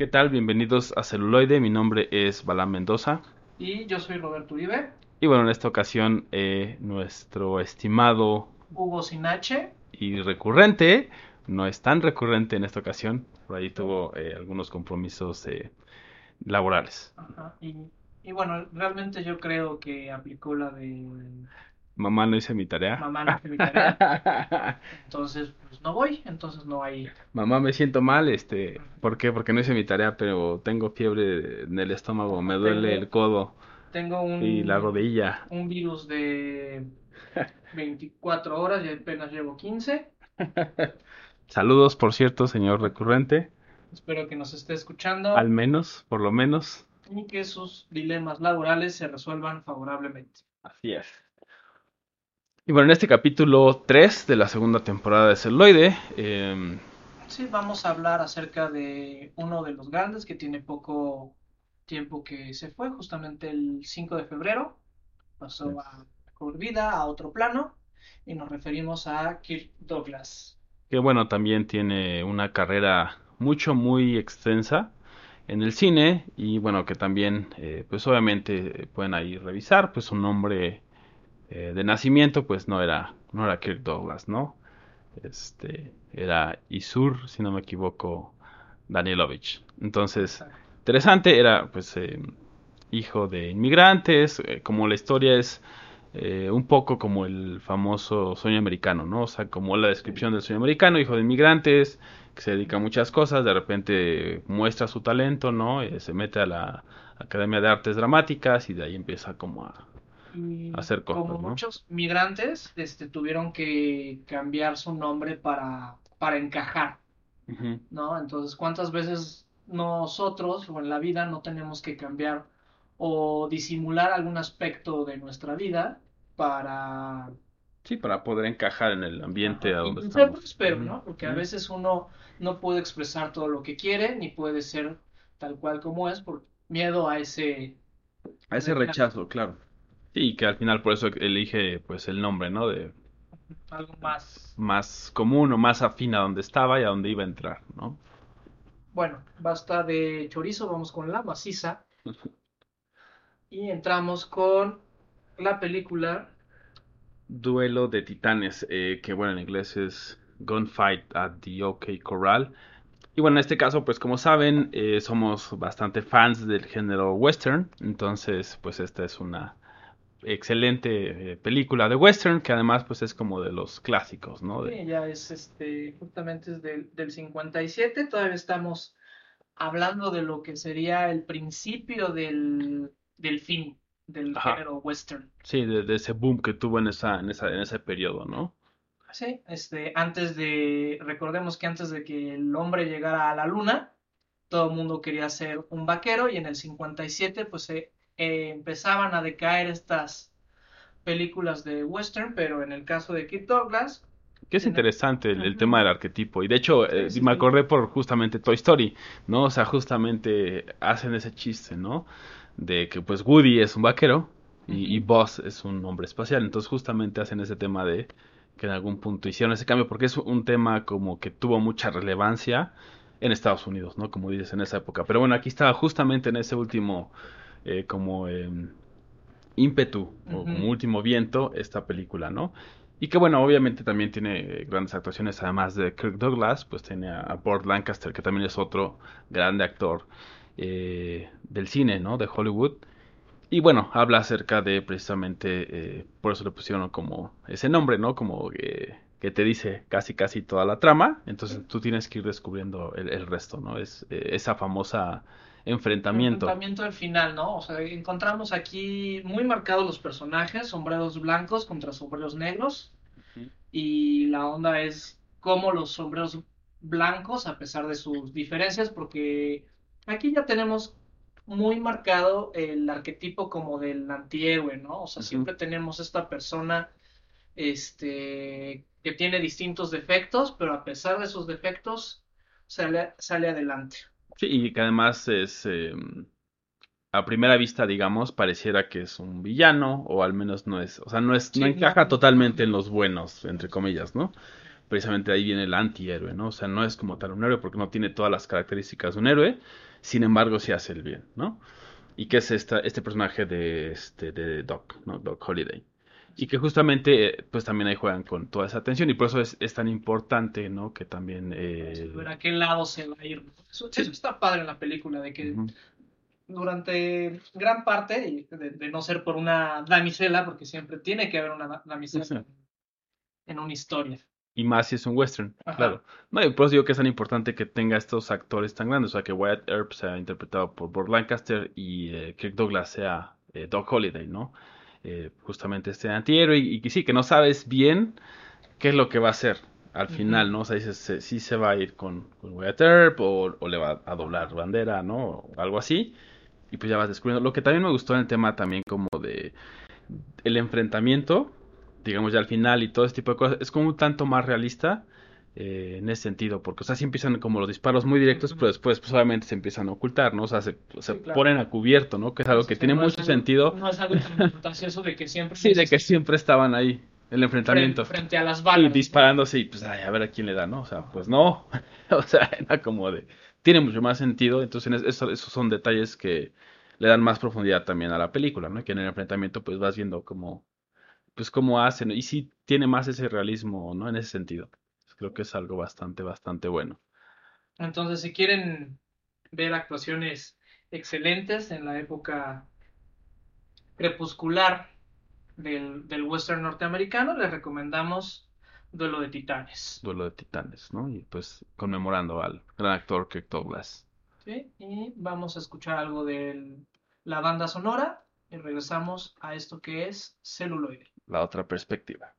¿Qué tal? Bienvenidos a Celuloide. Mi nombre es Balán Mendoza. Y yo soy Roberto Uribe. Y bueno, en esta ocasión, eh, nuestro estimado Hugo Sinache. y recurrente, no es tan recurrente en esta ocasión, por ahí tuvo eh, algunos compromisos eh, laborales. Ajá. Y, y bueno, realmente yo creo que aplicó la de Mamá no hice mi tarea. mamá no hice mi tarea. Entonces, pues no voy, entonces no hay. Mamá, me siento mal, este, ¿por qué? Porque no hice mi tarea, pero tengo fiebre en el estómago, me duele Tengo- el codo Tengo un, y la rodilla. un virus de 24 horas y apenas llevo 15. Saludos, por cierto, señor recurrente, Espero que nos esté escuchando al menos, por lo menos. y que sus dilemas laborales se resuelvan favorablemente. Así es. Y bueno, en este capítulo 3 de la segunda temporada de Celuloide, em, Sí, vamos a hablar acerca de uno de los grandes que tiene poco tiempo que se fue, justamente el 5 de febrero. Pasó a mejor vida, a otro plano, y nos referimos a Kirk Douglas. que bueno, también tiene una carrera mucho, muy extensa en el cine y bueno, que también, eh, pues obviamente eh, pueden ahí revisar, pues su nombre eh, de nacimiento, pues no era, no era Kirk Douglas, ¿no? Este, era Isur, si no me equivoco, Danielovich. Entonces, interesante, era pues eh, hijo de inmigrantes, eh, como la historia es eh, un poco como el famoso sueño americano, ¿no? O sea, como la descripción del sueño americano, hijo de inmigrantes, que se dedica a muchas cosas, de repente muestra su talento, ¿no? Eh, se mete a la Academia de Artes Dramáticas y de ahí empieza como a... Y Hacer cosas, como ¿no? muchos migrantes, este, tuvieron que cambiar su nombre para, para encajar. ¿no? Entonces, ¿cuántas veces nosotros o en la vida no tenemos que cambiar o disimular algún aspecto de nuestra vida para Sí, para poder encajar en el ambiente a Ajá, donde y ser estamos. próspero. ¿no? Porque a veces uno no puede expresar todo lo que quiere, ni puede ser tal cual como es, por miedo a ese A ese rechazo, claro. Sí, que al final por eso elige pues el nombre, ¿no? De algo más. más común o más afín a donde estaba y a donde iba a entrar, ¿no? Bueno, basta de chorizo, vamos con la maciza. Y entramos con la película. Duelo de Titanes, eh, que bueno, en inglés es Gunfight at the OK Corral. Y bueno, en este caso, pues como saben, eh, somos bastante fans del género western, entonces pues esta es una excelente eh, película de western que además pues es como de los clásicos, ¿no? De- que ya es este, justamente es del, del 57. Todavía estamos hablando de lo que sería el principio del, del fin del Ajá. género western. sí, de, de ese boom que tuvo en esa, en esa, en ese periodo, ¿no? Sí, este, antes de, recordemos que antes de que el hombre llegara a la luna, todo el mundo quería ser un vaquero y en el 57 pues se eh, empezaban a decaer estas películas de western, pero en el caso de Kirk Douglas, Que es interesante el, tema del arquetipo. Y de hecho, Sí, eh, sí, me sí. acordé por justamente Toy Story, ¿no? O sea, justamente hacen ese chiste, ¿no? De que pues Woody es un vaquero y. Buzz es un hombre espacial. Entonces justamente hacen ese tema de que en algún punto hicieron ese cambio porque es un tema como que tuvo mucha relevancia en Estados Unidos, ¿no? Como dices, en esa época. Pero bueno, aquí estaba justamente en ese último eh, como em, ímpetu o como último viento esta película, ¿no? Y que bueno, obviamente también tiene eh, grandes actuaciones, además de Kirk Douglas, pues tiene a, Burt Lancaster, que también es otro grande actor eh, del cine, ¿no? De Hollywood. Y bueno, habla acerca de precisamente, eh, por eso le pusieron como ese nombre, ¿no? Como que, que te dice casi casi toda la trama, entonces tú tienes que ir descubriendo el, el resto, ¿no? Es eh, esa famosa enfrentamiento. enfrentamiento al final, ¿no? O sea, encontramos aquí muy marcados los personajes, sombreros blancos contra sombreros negros, y la onda es cómo los sombreros blancos, a pesar de sus diferencias, porque aquí ya tenemos muy marcado el arquetipo como del antihéroe, ¿no? O sea, siempre tenemos esta persona, este, que tiene distintos defectos, pero a pesar de sus defectos, sale, sale adelante. Sí, y que además es, eh, a primera vista, digamos, pareciera que es un villano, o al menos no es, o sea, no es, no Sí, encaja totalmente en los buenos, entre comillas, ¿no? precisamente ahí viene el antihéroe, ¿no? O sea, no es como tal un héroe porque no tiene todas las características de un héroe, sin embargo sí hace el bien, ¿no? Y que es esta, este personaje de, este, de Doc, ¿no? Doc Holiday. Y que justamente, pues también ahí juegan con toda esa atención y por eso es, es tan importante, ¿no? Que también... Eh... Ver a qué lado se va a ir. Eso, eso está padre en la película, de que... durante gran parte, de, de no ser por una damisela, porque siempre tiene que haber una da- damisela Sí. en, una historia. Y más si es un western, Ajá. claro. No, y por eso digo que es tan importante que tenga estos actores tan grandes. O sea, que Wyatt Earp sea interpretado por Burt Lancaster y eh, Kirk Douglas sea eh, Doc Holliday, ¿no? Eh, justamente este antihéroe. Y, que sí, que no sabes bien qué es lo que va a hacer al final, ¿no? O sea, dices, se- sí se va a ir con, con Earp o, o le va a doblar bandera, ¿no? O algo así. Y pues ya vas descubriendo. Lo que también me gustó en el tema también como de el enfrentamiento, digamos ya al final y todo ese tipo de cosas, es como un tanto más realista eh, en ese sentido, porque o sea, sí empiezan como los disparos muy directos, pero después pues obviamente se empiezan a ocultar, ¿no? O sea, se, se Sí, claro. ponen a cubierto, ¿no? Que es algo Sí, que tiene no mucho sentido. No es algo tan de que siempre. Sí, de que siempre estaban ahí, el enfrentamiento. Frente, frente a las Y balas. disparándose y pues ay, a ver a quién le da, ¿no? O sea, pues no. o sea, era como de... Tiene mucho más sentido, entonces eso- esos son detalles que le dan más profundidad también a la película, ¿no? Que en el enfrentamiento pues vas viendo cómo, pues cómo hacen, y sí tiene más ese realismo, ¿no? En ese sentido. Creo que es algo bastante, bastante bueno. Entonces, si quieren ver actuaciones excelentes en la época crepuscular del, del western norteamericano, les recomendamos Duelo de Titanes. Duelo de Titanes, ¿no? Y pues conmemorando al gran actor Kirk Douglas. ¿sí? Y vamos a escuchar algo de la banda sonora y regresamos a esto que es celuloide. La otra perspectiva.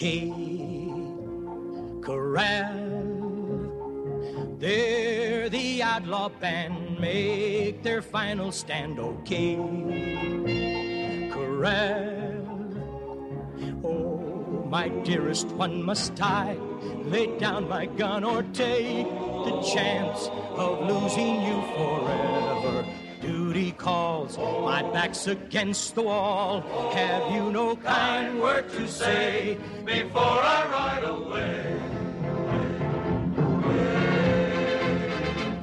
Okay, corral. They're the outlaw band, make their final stand. Okay, corral. Oh, my dearest one, must I lay down my gun or take the chance of losing you forever? Duty calls, my back's against the wall. Have you no kind word to say before I ride away?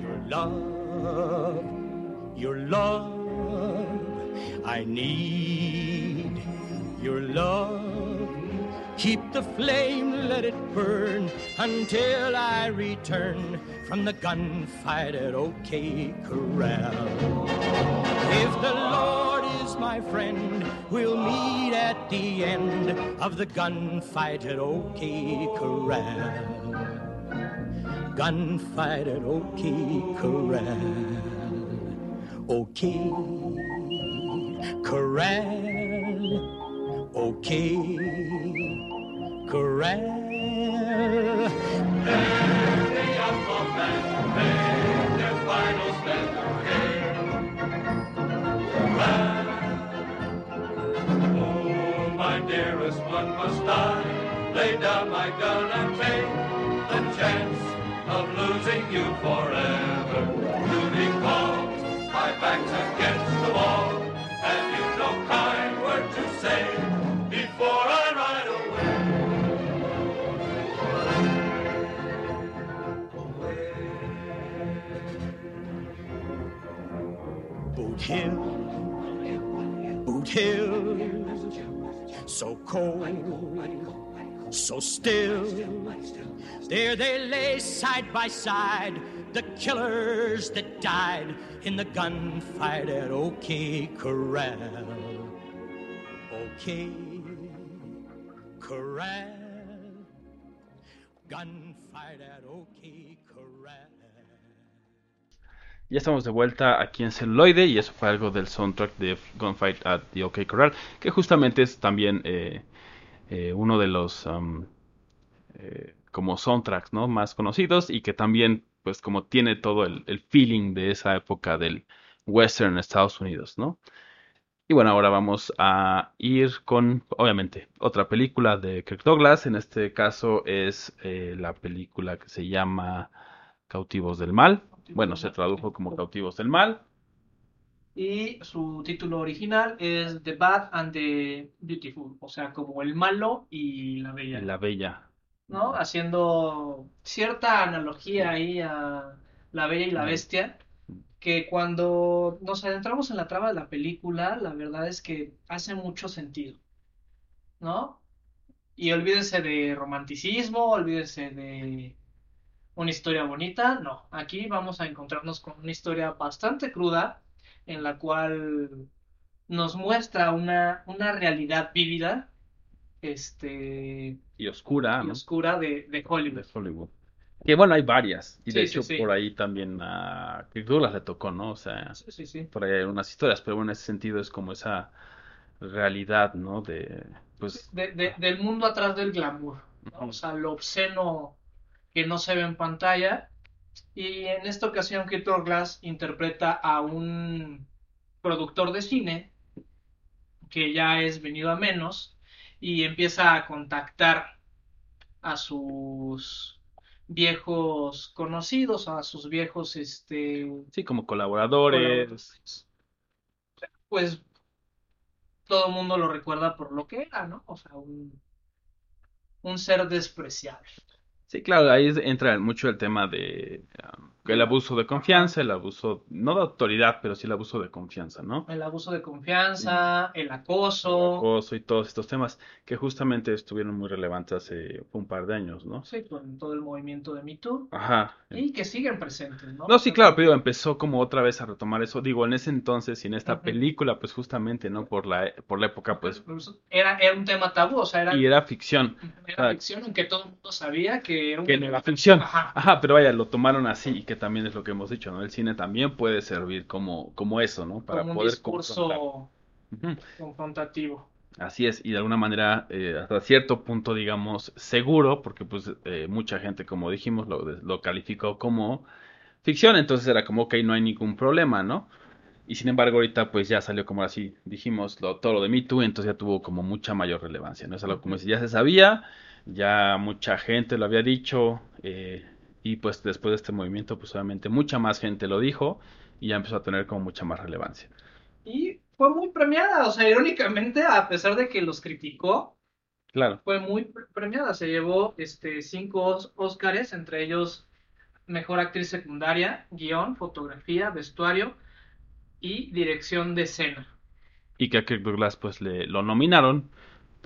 Your love, your love, I need your love. Keep the flame, let it burn until I return from the gunfight at OK Corral. If the Lord is my friend, we'll meet at the end of the gunfight at OK Corral. Gunfight at OK Corral. OK Corral. OK Corral. Dearest one, must die. lay down my gun and take the chance of losing you forever? Duty calls, my back's against the wall. Have you no kind word to say before I ride away? Boot Hill, Boot Hill, so cold, so still. There they lay side by side, the killers that died in the gunfight at OK Corral. OK Corral, gunfight at OK. Ya estamos de vuelta aquí en celuloide y eso fue algo del soundtrack de Gunfight at the OK Corral, que justamente es también eh, eh, uno de los um, eh, como soundtracks ¿no? más conocidos y que también pues como tiene todo el, el feeling de esa época del western Estados Unidos, ¿no? Y bueno, ahora vamos a ir con, obviamente, otra película de Kirk Douglas. En este caso es la película que se llama Cautivos del Mal. Bueno, se tradujo como Cautivos del Mal. Y su título original es The Bad and the Beautiful, o sea, como el malo y la bella, La Bella. ¿no? Haciendo cierta analogía ahí a La Bella y la. Bestia, que cuando nos adentramos en la trama de la película, la verdad es que hace mucho sentido, ¿no? Y olvídese de romanticismo, olvídese de una historia bonita, no, aquí vamos a encontrarnos con una historia bastante cruda en la cual nos muestra una, una realidad vívida este, Y oscura, y ¿no? oscura de, de Hollywood. de Hollywood. Que bueno, hay varias. Y de Sí, hecho, sí. por ahí también a Kirk Douglas le tocó, ¿no? O sea, por ahí hay unas historias, pero bueno, en ese sentido es como esa realidad, ¿no? De, pues, De- de- del mundo atrás del glamour, ¿no? O sea, lo obsceno que no se ve en pantalla. Y en esta ocasión, Kirk Douglas interpreta a un productor de cine que ya es venido a menos y empieza a contactar a sus viejos conocidos, a sus viejos, este, sí, como colaboradores. pues todo el mundo lo recuerda por lo que era, ¿no? O sea, un, un ser despreciable. Sí, claro, ahí entra mucho el tema de um, el abuso de confianza, el abuso, no de autoridad, pero sí el abuso de confianza, ¿no? El abuso de confianza, el acoso, acoso y todos estos temas que justamente estuvieron muy relevantes hace un par de años, ¿no? sí, con todo el movimiento de Me Too, Ajá. y que siguen presentes, ¿no? No, sí, claro, pero empezó como otra vez a retomar eso. Digo, en ese entonces y en esta película, pues justamente, ¿no? Por la, por la época, pues, Era, era un tema tabú, o sea, era, y era ficción. era ficción, aunque todo el mundo sabía que era un Que era ficción. Ajá. Ajá, pero vaya, lo tomaron así y que también es lo que hemos dicho, ¿no? El cine también puede servir como, como eso, ¿no? Para como un poder discurso confrontar. Confrontativo. Así es, y de alguna manera, eh, hasta cierto punto, digamos, seguro, porque pues eh, mucha gente, como dijimos, lo, lo calificó como ficción, entonces era como, ok, no hay ningún problema, ¿no? Y sin embargo, ahorita pues ya salió como así, dijimos, lo, todo lo de Me Too, entonces ya tuvo como mucha mayor relevancia, ¿no? Es algo como si ya se sabía, ya mucha gente lo había dicho, eh, y pues después de este movimiento, pues obviamente mucha más gente lo dijo, y ya empezó a tener como mucha más relevancia. Y fue muy premiada, o sea, irónicamente, a pesar de que los criticó, Claro. fue muy pre- premiada. Se llevó este, cinco Óscares, entre ellos Mejor Actriz Secundaria, Guión, Fotografía, Vestuario y Dirección de Escena. y que a Kirk Douglas pues le lo nominaron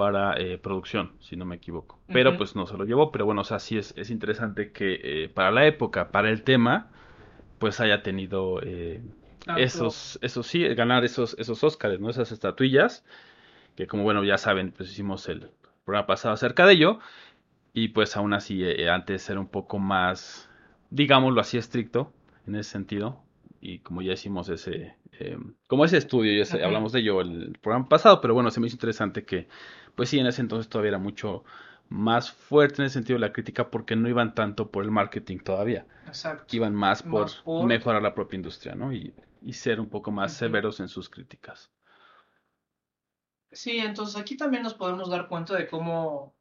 para eh, producción, si no me equivoco. Pero pues no se lo llevó, pero bueno, o sea, sí es, es interesante que eh, para la época, para el tema, pues haya tenido eh, esos, esos sí, ganar esos, esos Óscares, ¿no? Esas estatuillas, que como bueno, ya saben, pues hicimos el programa pasado acerca de ello, y pues aún así, antes era un poco más, digámoslo así, estricto, en ese sentido, y como ya hicimos ese, eh, como ese estudio, ya hablamos de ello el programa pasado, pero bueno, se me hizo interesante que, pues sí, en ese entonces todavía era mucho más fuerte en ese sentido la crítica porque no iban tanto por el marketing todavía, Exacto. iban más por, Más por- mejorar la propia industria, ¿no? Y, y ser un poco más severos en sus críticas. Sí, entonces aquí también nos podemos dar cuenta de cómo,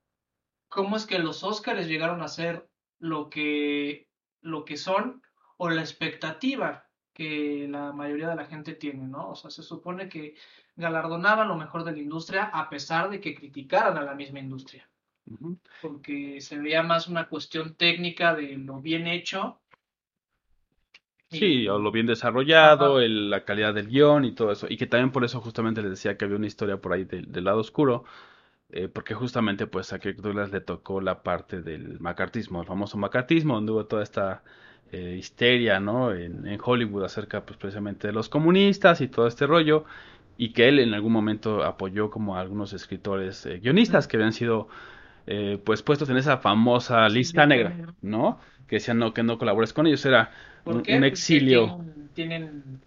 cómo es que los Óscares llegaron a ser lo que, lo que son o la expectativa que la mayoría de la gente tiene, ¿no? O sea, se supone que galardonaban lo mejor de la industria a pesar de que criticaran a la misma industria, porque se veía más una cuestión técnica de lo bien hecho. Sí, o lo bien desarrollado, el- la calidad del guion y todo eso. Y que también por eso justamente les decía que había una historia por ahí del, del lado oscuro, eh, porque justamente pues a Kirk Douglas le tocó la parte del macartismo, el famoso macartismo, donde hubo toda esta eh, histeria, ¿no? En, en Hollywood acerca pues precisamente de los comunistas y todo este rollo, y que él en algún momento apoyó como a algunos escritores eh, guionistas que habían sido eh, pues puestos en esa famosa lista negra. ¿no? Que decían no, que no colabores con ellos, era ¿Por un, Porque exilio. Tienen, tienen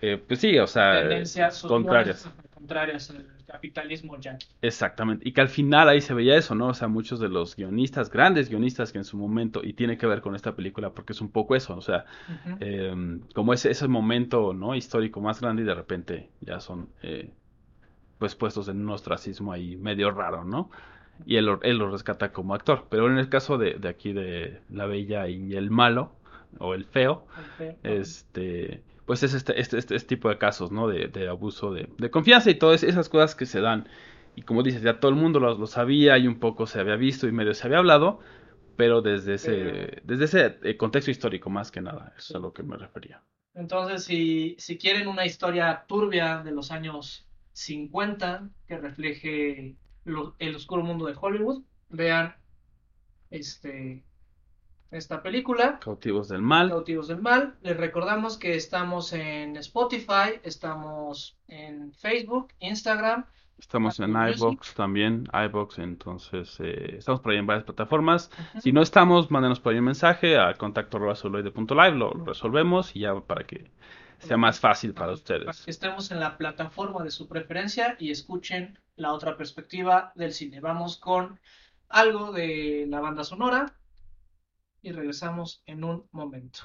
Eh, pues sí, o sea, tendencias eh, contrarias. contrarias al capitalismo yankee. Exactamente. Y que al final ahí se veía eso, ¿no? O sea, muchos de los guionistas, grandes guionistas que en su momento, y tiene que ver con esta película porque es un poco eso, o sea, eh, como ese, ese momento, ¿no? Histórico más grande y de repente ya son eh, pues puestos en un ostracismo ahí medio raro, ¿no? Y él, lo- él lo rescata como actor. Pero en el caso de, de aquí de La Bella y el Malo, o el Feo, El feo. este, pues es este, este, este, este tipo de casos, ¿no? De, de abuso de, de confianza y todas esas cosas que se dan. Y como dices, ya todo el mundo lo, lo sabía y un poco se había visto y medio se había hablado, pero desde ese, desde ese eh, contexto histórico más que nada, eso es a lo que me refería. Entonces, si, si quieren una historia turbia de los años 50 que refleje lo- el oscuro mundo de Hollywood, vean este, esta película, Cautivos del Mal, Cautivos del Mal. Les recordamos que estamos en Spotify, estamos en Facebook, Instagram. estamos en iBox también, iBox, entonces eh, estamos por ahí en varias plataformas. Si no estamos, mándenos por ahí un mensaje a contacto celuloide.live, lo, lo resolvemos y ya para que sea más fácil para Para ustedes. que estemos en la plataforma de su preferencia y escuchen la otra perspectiva del cine. Vamos con algo de la banda sonora y regresamos en un momento.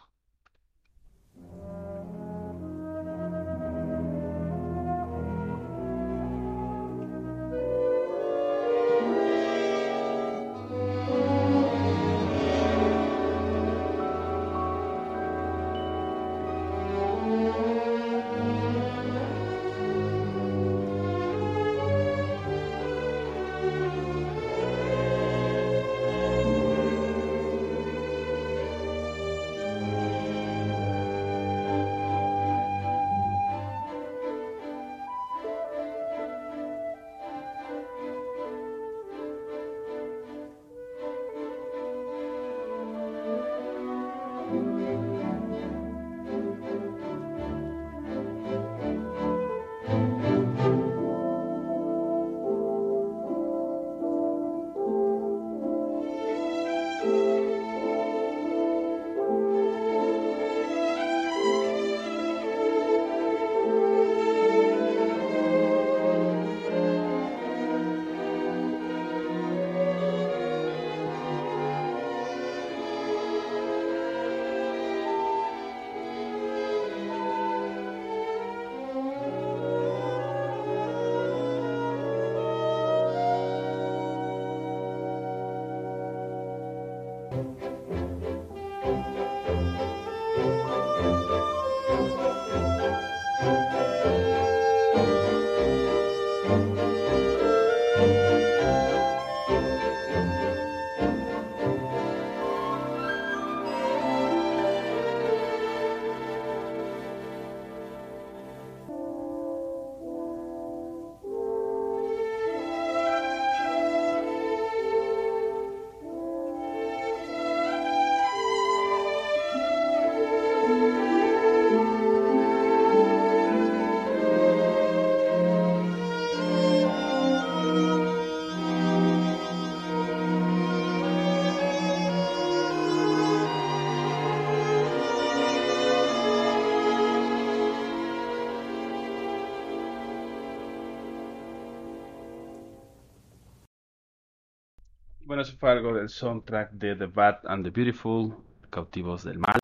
Bueno, eso fue algo del soundtrack de The Bad and the Beautiful, Cautivos del Mal.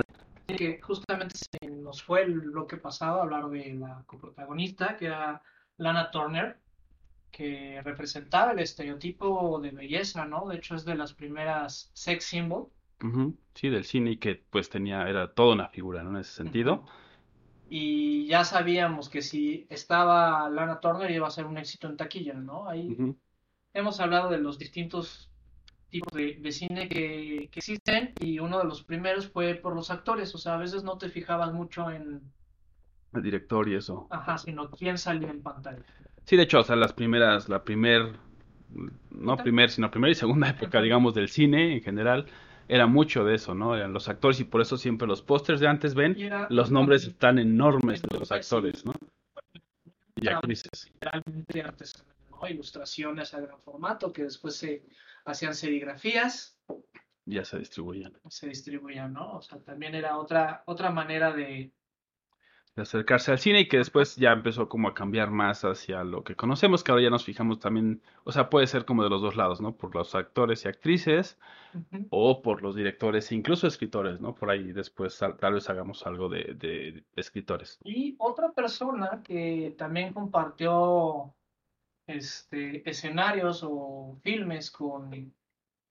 que justamente se nos fue el bloque pasado a hablar de la coprotagonista, que era Lana Turner, que representaba el estereotipo de belleza, ¿no? De hecho, es de las primeras sex symbol. Sí, del cine y que pues tenía, era toda una figura, ¿no? En ese sentido. Y ya sabíamos que si estaba Lana Turner iba a ser un éxito en taquilla, ¿no? Ahí hemos hablado de los distintos tipos de, de cine que, que existen y uno de los primeros fue por los actores, o sea, a veces no te fijabas mucho en, El director y eso. ajá, sino quién salía en pantalla. Sí, de hecho, o sea, las primeras, la primer, no primer, sino primera y segunda época, digamos, del cine en general, era mucho de eso, ¿no? Eran los actores y por eso siempre los pósters de antes ven, era los nombres están enormes de los actores, ¿no? Y actrices. literalmente artesanal, ¿no? Ilustraciones a gran formato que después se hacían serigrafías, Ya se distribuían. se distribuían, ¿no? O sea, también era otra, otra manera de, de acercarse al cine y que después ya empezó como a cambiar más hacia lo que conocemos, que ahora ya nos fijamos también, o sea, puede ser como de los dos lados, ¿no? Por los actores y actrices o por los directores e incluso escritores, ¿no? Por ahí después tal, tal vez hagamos algo de, de- de escritores. Y otra persona que también compartió este, escenarios o filmes con,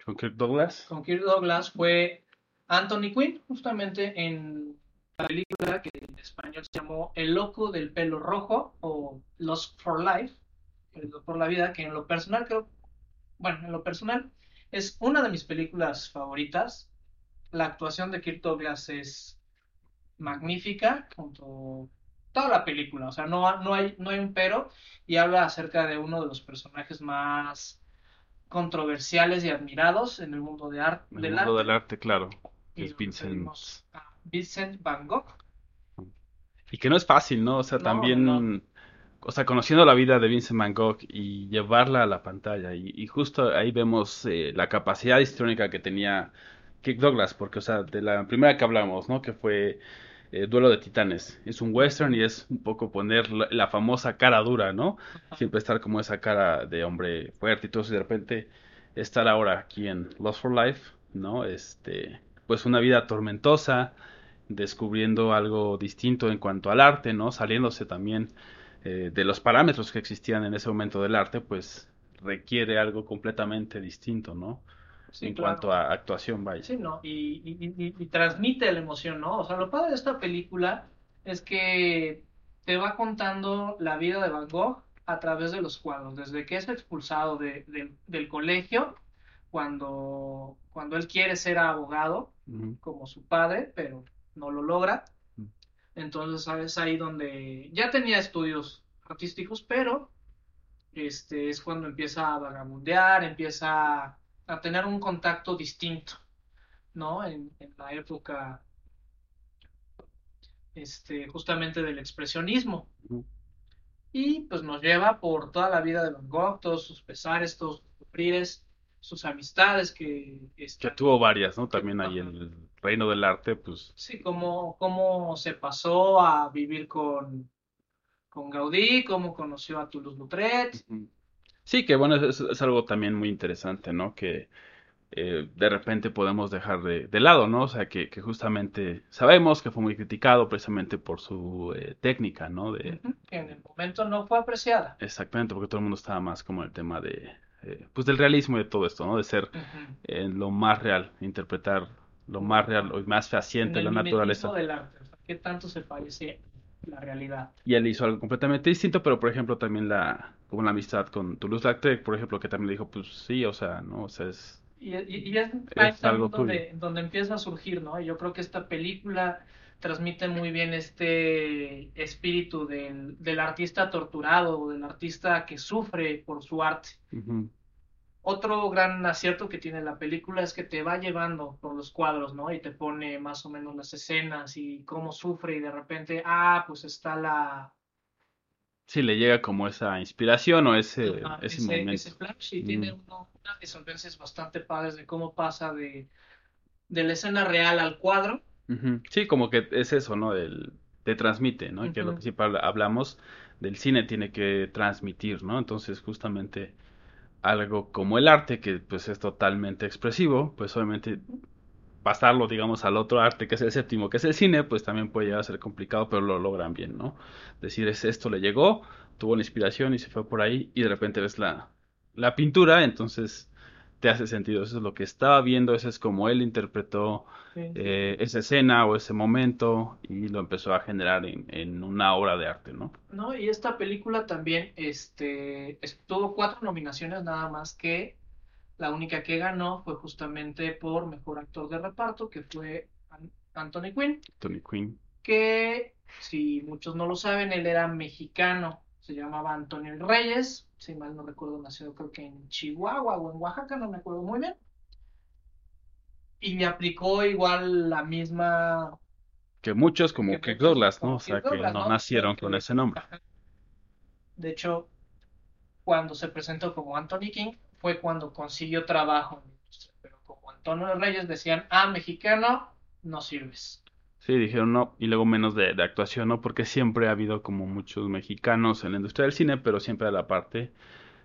Con Kirk Douglas. con Kirk Douglas fue Anthony Quinn, justamente en la película que en español se llamó El loco del pelo rojo o Lost for Life, Perdido por la vida, que en lo personal creo, bueno, en lo personal es una de mis películas favoritas. La actuación de Kirk Douglas es magnífica, junto toda la película, o sea, no, no hay, no hay un pero, y habla acerca de uno de los personajes más controversiales y admirados en el mundo de arte, En el del mundo arte. del arte, claro. Que Y es Vincent. a Vincent Van Gogh. Y que no es fácil, ¿no? O sea, No, también, no. o sea, conociendo la vida de Vincent Van Gogh y llevarla a la pantalla. Y, y justo ahí vemos eh, la capacidad histriónica que tenía Kirk Douglas, porque, o sea, de la primera que hablamos, ¿no? Que fue eh, Duelo de Titanes. Es un western y es un poco poner la, la famosa cara dura, ¿no? Siempre estar como esa cara de hombre fuerte y todo eso, y de repente estar ahora aquí en Lost for Life, ¿no? Este, pues una vida tormentosa, descubriendo algo distinto en cuanto al arte, ¿no? Saliéndose también eh, de los parámetros que existían en ese momento del arte, pues requiere algo completamente distinto, ¿no? Sí, en claro. cuanto a actuación, vaya. Sí, ¿no? Y, y- y- y transmite la emoción, ¿no? O sea, lo padre de esta película es que te va contando la vida de Van Gogh a través de los cuadros, desde que es expulsado de- de- del colegio, cuando, cuando él quiere ser abogado, como su padre, pero no lo logra. Entonces, es ahí donde ya tenía estudios artísticos, pero este es cuando empieza a vagabundear, empieza a tener un contacto distinto, ¿no? En, en la época este, justamente del expresionismo. Y pues nos lleva por toda la vida de Van Gogh, todos sus pesares, todos sus sufrires, sus amistades que Que están tuvo varias, ¿no? También ahí en el reino del arte, pues Sí, cómo, cómo se pasó a vivir con, con Gaudí, cómo conoció a Toulouse-Lautrec. Sí, que bueno, es, es algo también muy interesante, ¿no? Que eh, de repente podemos dejar de, de lado, ¿no? O sea, que, que justamente sabemos que fue muy criticado precisamente por su eh, técnica, ¿no? De, que en el momento no fue apreciada. exactamente, porque todo el mundo estaba más como en el tema de, eh, pues del realismo y de todo esto, ¿no? De ser en lo más real, interpretar lo más real, lo más En fehaciente, el la naturaleza. del arte. O sea, ¿qué tanto se parece la realidad? Y él hizo algo completamente distinto, pero por ejemplo también la, como la amistad con Toulouse-Lautrec, por ejemplo, que también le dijo, pues sí, o sea, ¿no? O sea, es... Y, y- y es Es algo donde, donde empieza a surgir, ¿no? Yo creo que esta película transmite muy bien este espíritu del, del artista torturado, del artista que sufre por su arte. Ujú. Otro gran acierto que tiene la película es que te va llevando por los cuadros, ¿no? Y te pone más o menos las escenas y cómo sufre y de repente, ah, pues está la... Sí, le llega como esa inspiración o ese, ajá, ese ese, momento. ese flash y Mm. tiene uno- unas disolvencias bastante padres de cómo pasa de, de la escena real al cuadro. Sí, como que es eso, ¿no? El, te transmite, ¿no? Que es lo Ujú. que siempre habla- hablamos del cine tiene que transmitir, ¿no? Entonces, justamente algo como el arte, que pues es totalmente expresivo, pues obviamente pasarlo, digamos, al otro arte, que es el séptimo, que es el cine, pues también puede llegar a ser complicado, pero lo logran bien, ¿no? Decir, es esto le llegó, tuvo la inspiración y se fue por ahí, y de repente ves la, la pintura, entonces te hace sentido, eso es lo que estaba viendo, eso es como él interpretó Sí. eh, esa escena o ese momento y lo empezó a generar en, en una obra de arte, ¿no? ¿no? Y esta película también este, es- tuvo cuatro nominaciones nada más que la única que ganó fue justamente por mejor actor de reparto, que fue An- Anthony Quinn, Tony Quinn. que si muchos no lo saben, él era mexicano, se llamaba Antonio Reyes, si mal no recuerdo, nació creo que en Chihuahua o en Oaxaca, no me acuerdo muy bien. Y aplicó igual la misma Que muchos como Que Kirk Douglas, ¿no? O sea, que no ¿no? nacieron con ese nombre. De hecho, cuando se presentó como Anthony King, fue cuando consiguió trabajo en la industria. Pero como Antonio Reyes decían, ah, mexicano, no sirves. Sí, dijeron no, y luego menos de, de actuación, ¿no? Porque siempre ha habido como muchos mexicanos en la industria del cine, pero siempre a la parte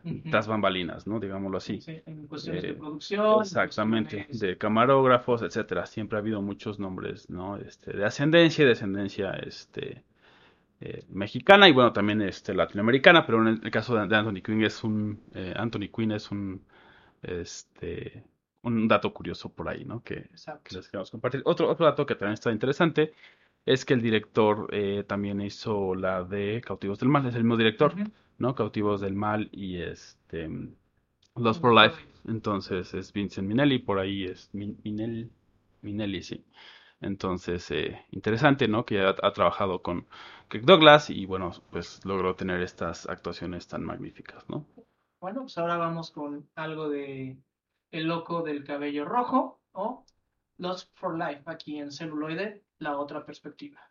Ujú. tras bambalinas, ¿no? Digámoslo así. Sí, en cuestiones Eh, de producción, en Exactamente, cuestiones- de camarógrafos, etcétera. Siempre ha habido muchos nombres, ¿no? Este, de ascendencia y descendencia, este, eh, mexicana y bueno, también este, latinoamericana, pero en el caso de, de Anthony Quinn es un, eh, Anthony Quinn es un, este, un dato curioso por ahí, ¿no? Que, que les queremos compartir. Otro, otro dato que también está interesante es que el director eh, también hizo la de Cautivos del Mal, es el mismo director. ¿no? Cautivos del Mal y este Lost for Life. Entonces es Vincent Minelli, por ahí es Min- Minelli, Minelli, sí. Entonces, eh, interesante, ¿no? Que ha, ha trabajado con Kirk Douglas y bueno, pues logró tener estas actuaciones tan magníficas, ¿no? Bueno, pues ahora vamos con algo de El loco del cabello rojo o Lost for Life aquí en celuloide, la otra perspectiva.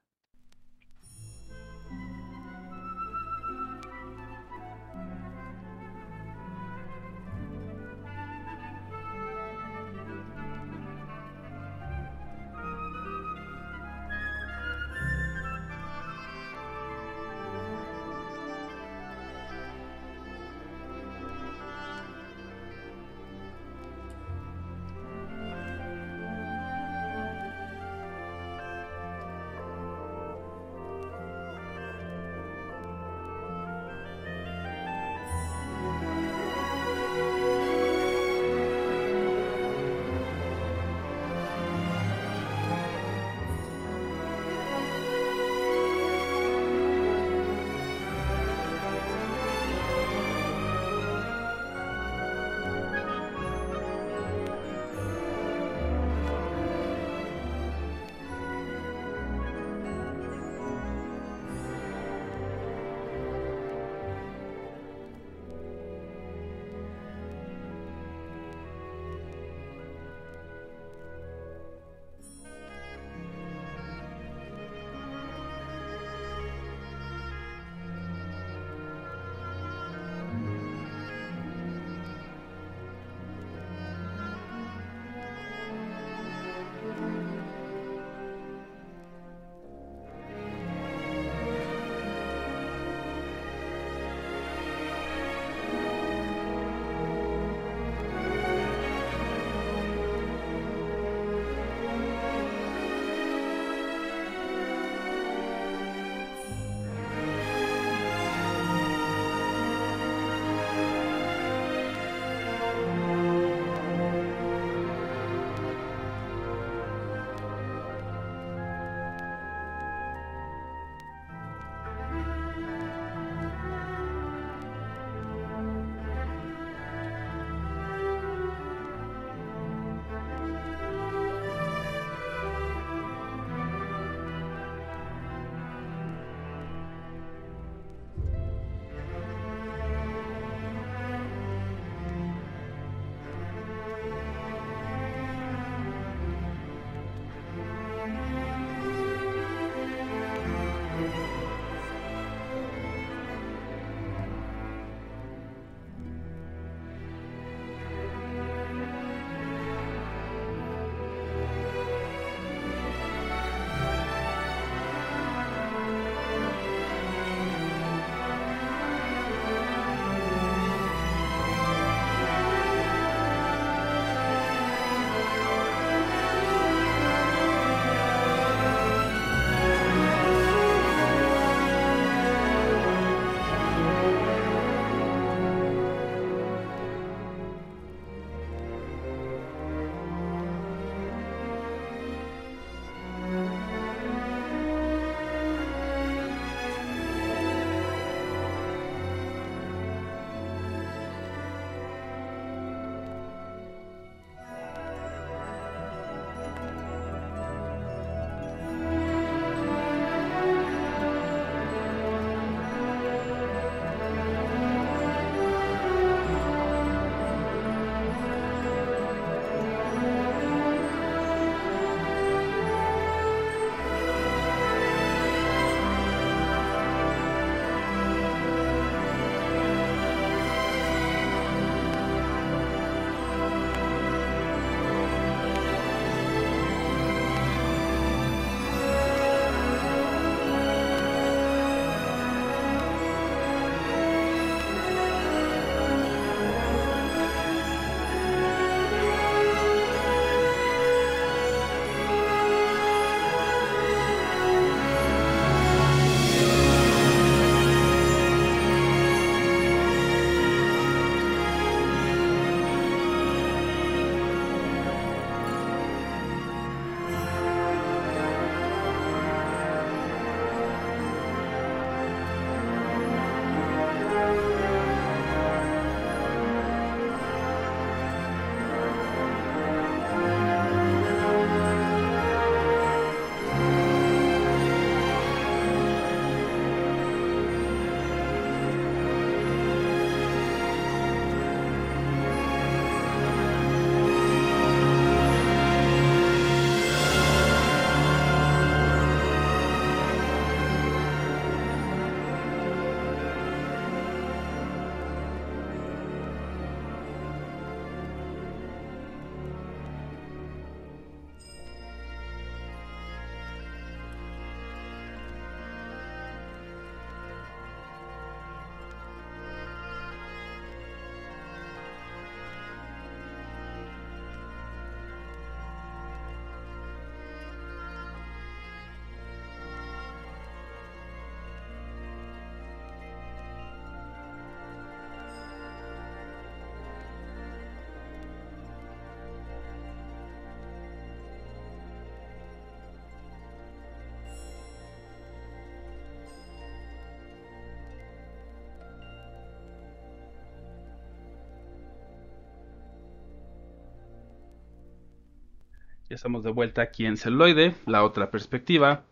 Ya estamos de vuelta aquí en Celoide, la otra perspectiva.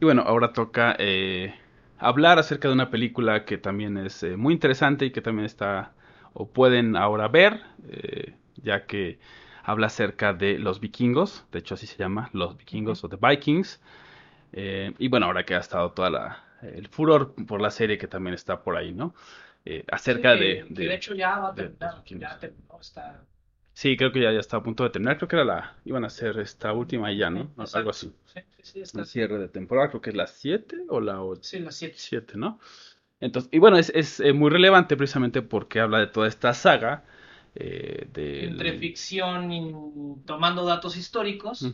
Y bueno, ahora toca eh, hablar acerca de una película que también es eh, muy interesante y que también está o pueden ahora ver, eh, ya que habla acerca de los vikingos, de hecho así se llama, los vikingos o The Vikings. Y bueno, ahora que ha estado toda la el furor por la serie que también está por ahí, ¿no? Acerca Sí, de, de hecho ya va a terminar. los vikingos. ya terminó, está- Sí, creo que ya, ya está a punto de terminar. Creo que era la. Iban a ser esta última y ya, ¿no? Exacto. Algo así. Sí, sí, sí, está. El cierre de temporada, creo que es la 7 o la 8. Sí, las siete. 7, ¿no? Entonces, y bueno, es, es eh, muy relevante precisamente porque habla de toda esta saga. eh, del- Entre ficción y tomando datos históricos.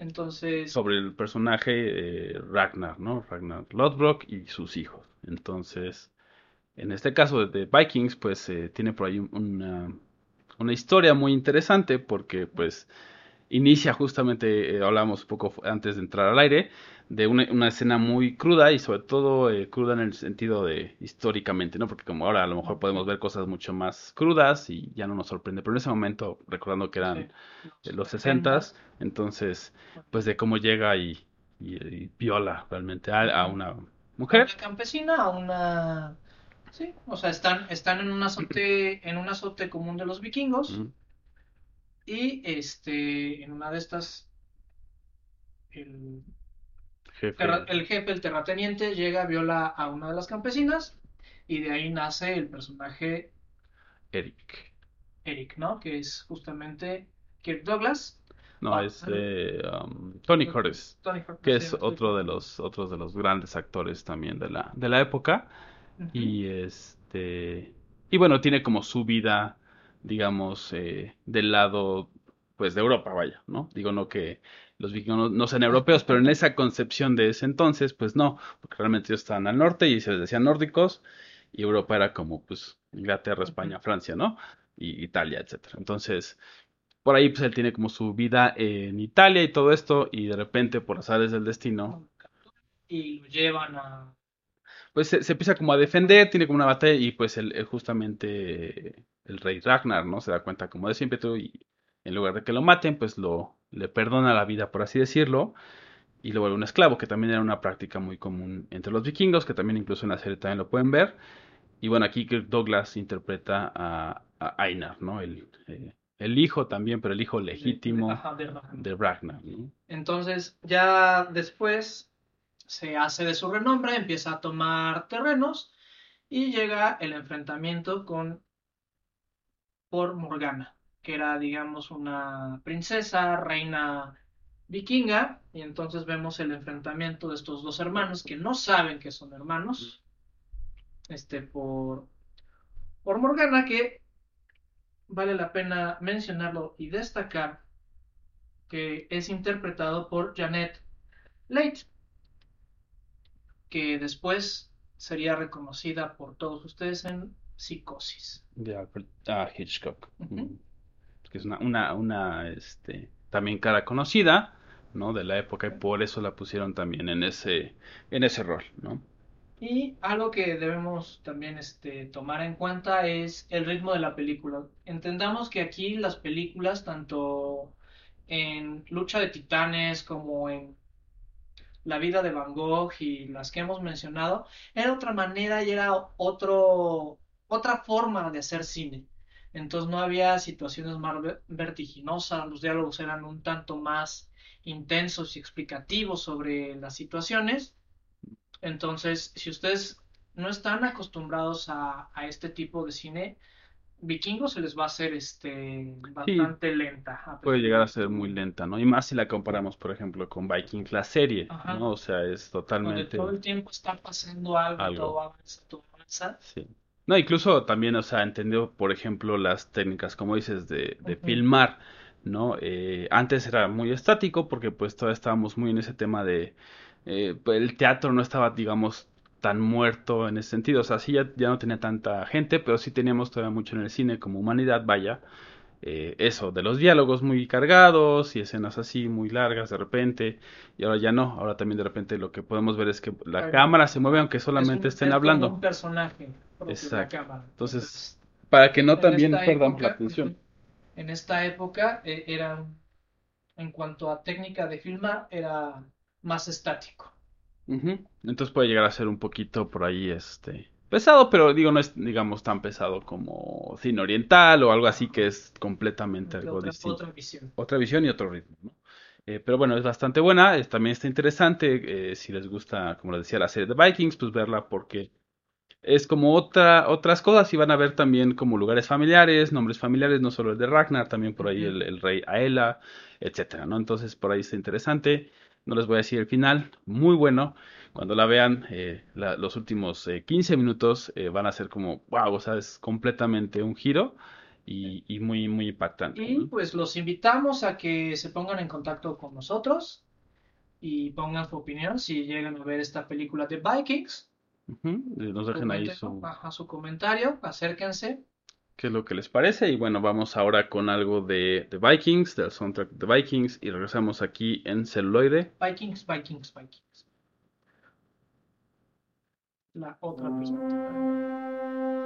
Entonces, sobre el personaje eh, Ragnar, ¿no? Ragnar Lodbrok y sus hijos. Entonces, en este caso de Vikings, pues eh, tiene por ahí un- una, una historia muy interesante porque pues inicia justamente, eh, hablamos un poco antes de entrar al aire, de una, una escena muy cruda y sobre todo eh, cruda en el sentido de históricamente, ¿no? Porque como ahora a lo mejor podemos ver cosas mucho más crudas y ya no nos sorprende, pero en ese momento, recordando que eran sí, de los 60 entonces, pues de cómo llega y, y- y viola realmente a, a una mujer. una campesina, a una... Sí, o sea, están, están en un azote, en un azote común de los vikingos y este, en una de estas, el, Jefe. terra- el jefe, el terrateniente, llega, viola a una de las campesinas y de ahí nace el personaje Eric. Eric, ¿no? Que es justamente Kirk Douglas, No, Ah, es eh, um, Tony Curtis, Tony Hawk, que es otro de los otros de los grandes actores también de la de la época Y este y bueno tiene como su vida digamos eh, del lado pues de Europa vaya no digo no que los vikingos no, no sean europeos pero en esa concepción de ese entonces pues no porque realmente ellos estaban al norte y se les decían nórdicos y Europa era como pues Inglaterra España Francia no y Italia etcétera. Entonces por ahí pues él tiene como su vida en Italia y todo esto y de repente por azares del destino Y lo llevan a... pues se, se empieza como a defender, tiene como una batalla y pues el, el- justamente el rey Ragnar, ¿no? Se da cuenta como de ímpetu y en lugar de que lo maten, pues lo le perdona la vida, por así decirlo, y lo vuelve un esclavo, que también era una práctica muy común entre los vikingos, que también incluso en la serie también lo pueden ver. Y bueno, aquí Kirk Douglas interpreta a, a Einar, ¿no? El, eh, el hijo también, pero el hijo legítimo Ajá, de Ragnar. de Ragnar, ¿no? Entonces, ya después se hace de su renombre, empieza a tomar terrenos y llega el enfrentamiento con por Morgana, que era, digamos, una princesa, reina vikinga, y entonces vemos el enfrentamiento de estos dos hermanos que no saben que son hermanos, este, por, por Morgana, que vale la pena mencionarlo y destacar que es interpretado por Janet Leigh, que después sería reconocida por todos ustedes en Psicosis. de Alfred ah, Hitchcock, mm, que es una, una, una, este, también cara conocida, ¿no? De la época y por eso la pusieron también en ese, en ese rol, ¿no? Y algo que debemos también este, tomar en cuenta es el ritmo de la película. Entendamos que aquí las películas, tanto en Lucha de Titanes como en La vida de Van Gogh y las que hemos mencionado, era otra manera y era otro, otra forma de hacer cine. Entonces no había situaciones más ver- vertiginosas, los diálogos eran un tanto más intensos y explicativos sobre las situaciones. Entonces, si ustedes no están acostumbrados a, a este tipo de cine, Vikingos se les va a hacer este bastante lenta. Puede llegar a ser muy lenta, ¿no? Y más si la comparamos, por ejemplo, con Vikings, la serie, Ajá. ¿no? O sea, es Donde totalmente... todo el tiempo está pasando algo, Algo. todo avanza, todo avanza. Sí. No, incluso también, o sea, entendió, por ejemplo, las técnicas, como dices, de, de filmar, ¿no? Eh, antes era muy estático porque pues todavía estábamos muy en ese tema de... eh, pues, el teatro no estaba, digamos, tan muerto en ese sentido, o sea, sí ya, ya no tenía tanta gente, pero sí teníamos todavía mucho en el cine como humanidad, vaya, eh, eso, de los diálogos muy cargados y escenas así muy largas de repente, y ahora ya no, ahora también de repente lo que podemos ver es que la Claro. cámara se mueve aunque solamente Es un- estén es como hablando. un personaje propio de la Exacto. cámara. Entonces, para que no también perdamos la atención. En esta época eh, era en cuanto a técnica de filmar, era más estático. Entonces puede llegar a ser un poquito por ahí, este, pesado, pero digo, no es, digamos, tan pesado como cine oriental o algo así que es completamente algo otra, distinto. otra visión. Otra visión y otro ritmo, ¿no? Eh, pero bueno, es bastante buena, es- también está interesante, eh, si les gusta, como les decía, la serie de Vikings, pues verla porque es como otra, otras cosas y van a ver también como lugares familiares, nombres familiares, no solo el de Ragnar, también por ahí el, el rey Aela, etcétera, ¿no? Entonces por ahí está interesante. No les voy a decir el final, muy bueno. Cuando la vean, eh, la- los últimos eh, 15 minutos eh, van a ser como, wow, o sea, es completamente un giro y, y muy, muy impactante, Y ¿no? pues los invitamos a que se pongan en contacto con nosotros y pongan su opinión si llegan a ver esta película de Vikings. Eh, Nos dejen ahí Comenten, su, ajá, su comentario, acérquense. Qué es lo que les parece. Y bueno, vamos ahora con algo de, de Vikings, del soundtrack de Vikings, y regresamos aquí en celuloide. Vikings, Vikings, Vikings. La otra perspectiva.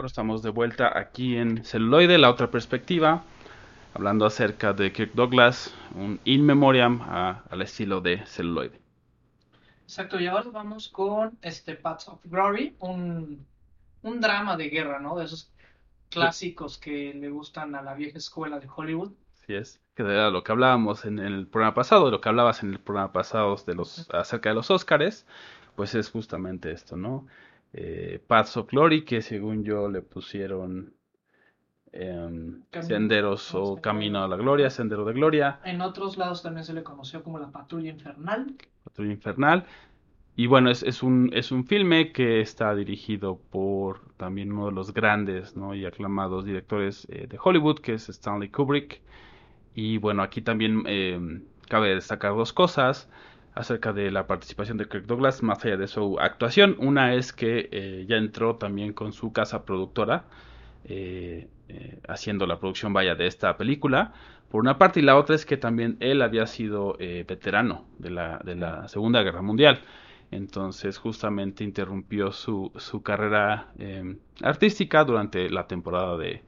Bueno, estamos de vuelta aquí en celuloide, la otra perspectiva, hablando acerca de Kirk Douglas, un in memoriam a- al estilo de celuloide. Exacto, y ahora vamos con este Paths of Glory, un, un drama de guerra, ¿no? De esos clásicos que le gustan a la vieja escuela de Hollywood. Así es, que era lo que hablábamos en el programa pasado, de lo que hablabas en el programa pasado de los, acerca de los Óscares, pues es justamente esto, ¿no? Eh, Paths of Glory, que según yo le pusieron em, Senderos o Camino- Camino a la Gloria, Sendero de Gloria, En otros lados también se le conoció como la Patrulla Infernal. Patrulla Infernal. Y bueno, es, es un, es un filme que está dirigido por también uno de los grandes ¿no? y aclamados directores eh, de Hollywood, que es Stanley Kubrick. Y bueno, aquí también eh, cabe destacar dos cosas. Acerca de la participación de Kirk Douglas, más allá de su actuación. Una es que eh, ya entró también con su casa productora, eh, eh, haciendo la producción vaya de esta película, por una parte, y la otra es que también él había sido veterano de la, de la Segunda Guerra Mundial. Entonces justamente interrumpió su, su carrera artística durante la temporada de,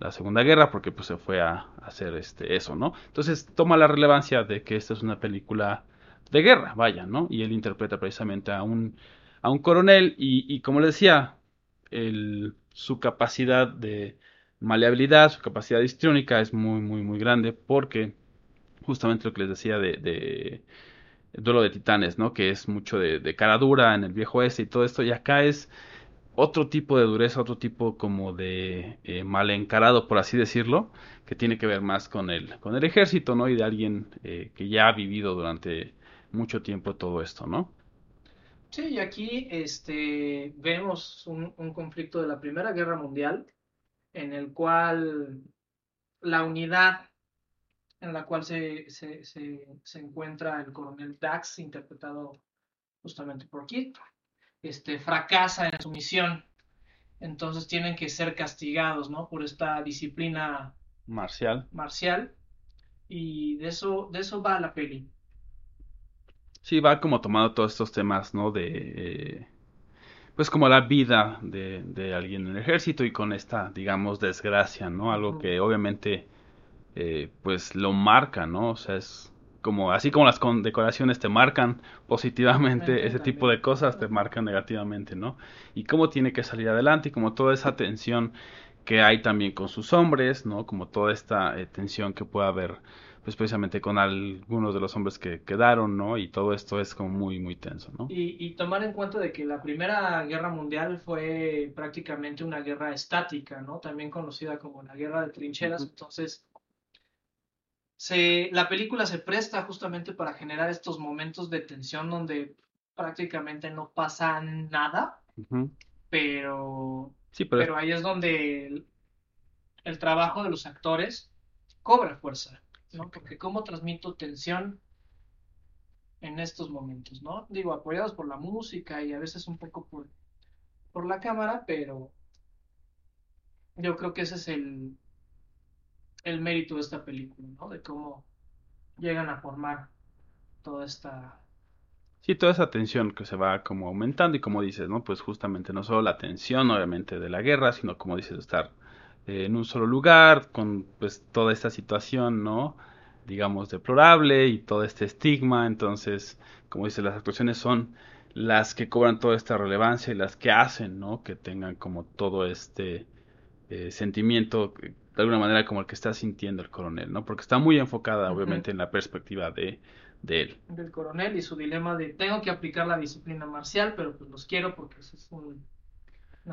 la Segunda Guerra porque pues se fue a, hacer este eso, ¿no? Entonces toma la relevancia de que esta es una película de guerra, vaya, ¿no? Y él interpreta precisamente a un a un coronel y, y como le decía, el, su capacidad de maleabilidad, su capacidad histriónica es muy muy muy grande porque justamente lo que les decía de, de duelo de titanes, ¿no? Que es mucho de, de cara dura en el viejo oeste y todo esto y acá es otro tipo de dureza, otro tipo como de eh, mal encarado, por así decirlo, que tiene que ver más con el, con el ejército, ¿no? Y de alguien eh, que ya ha vivido durante mucho tiempo todo esto, ¿no? Sí, y aquí este, vemos un, conflicto de la Primera Guerra Mundial, en el cual la unidad en la cual se, se, se, se encuentra el coronel Dax, interpretado justamente por Kit, este, fracasa en su misión. Entonces tienen que ser castigados, ¿no? Por esta disciplina marcial. Marcial. Y de eso, de eso va la peli. Sí, va como tomando todos estos temas, ¿no? De... Eh, pues como la vida de, de, alguien en el ejército y con esta, digamos, desgracia, ¿no? Algo que obviamente, eh, pues lo marca, ¿no? O sea, es como así como las condecoraciones te marcan positivamente, ese tipo de cosas te marcan negativamente, ¿no? Y cómo tiene que salir adelante y como toda esa tensión que hay también con sus hombres, ¿no? Como toda esta eh, tensión que puede haber, pues precisamente con algunos de los hombres que quedaron, ¿no? Y todo esto es como muy, muy tenso, ¿no? Y, tomar en cuenta de que la Primera Guerra Mundial fue prácticamente una guerra estática, ¿no? También conocida como la Guerra de Trincheras, entonces la película se presta justamente para generar estos momentos de tensión donde prácticamente no pasa nada, pero, sí, pero, ahí es donde el, trabajo de los actores cobra fuerza, ¿no? Porque cómo transmito tensión en estos momentos, ¿no? Digo, apoyados por la música y a veces un poco por, por la cámara, pero yo creo que ese es el, el mérito de esta película, ¿no? De cómo llegan a formar toda esta... Sí, toda esa tensión que se va como aumentando y como dices, ¿no? Pues justamente no solo la tensión, obviamente, de la guerra, sino como dices, estar eh, en un solo lugar con pues toda esta situación, ¿no? digamos deplorable y todo este estigma, entonces, como dices, las actuaciones son las que cobran toda esta relevancia y las que hacen, ¿no? Que tengan como todo este eh, sentimiento de alguna manera como el que está sintiendo el coronel, ¿no? Porque está muy enfocada, obviamente, en la perspectiva de, de él. Del coronel y su dilema de tengo que aplicar la disciplina marcial, pero pues los quiero porque es un...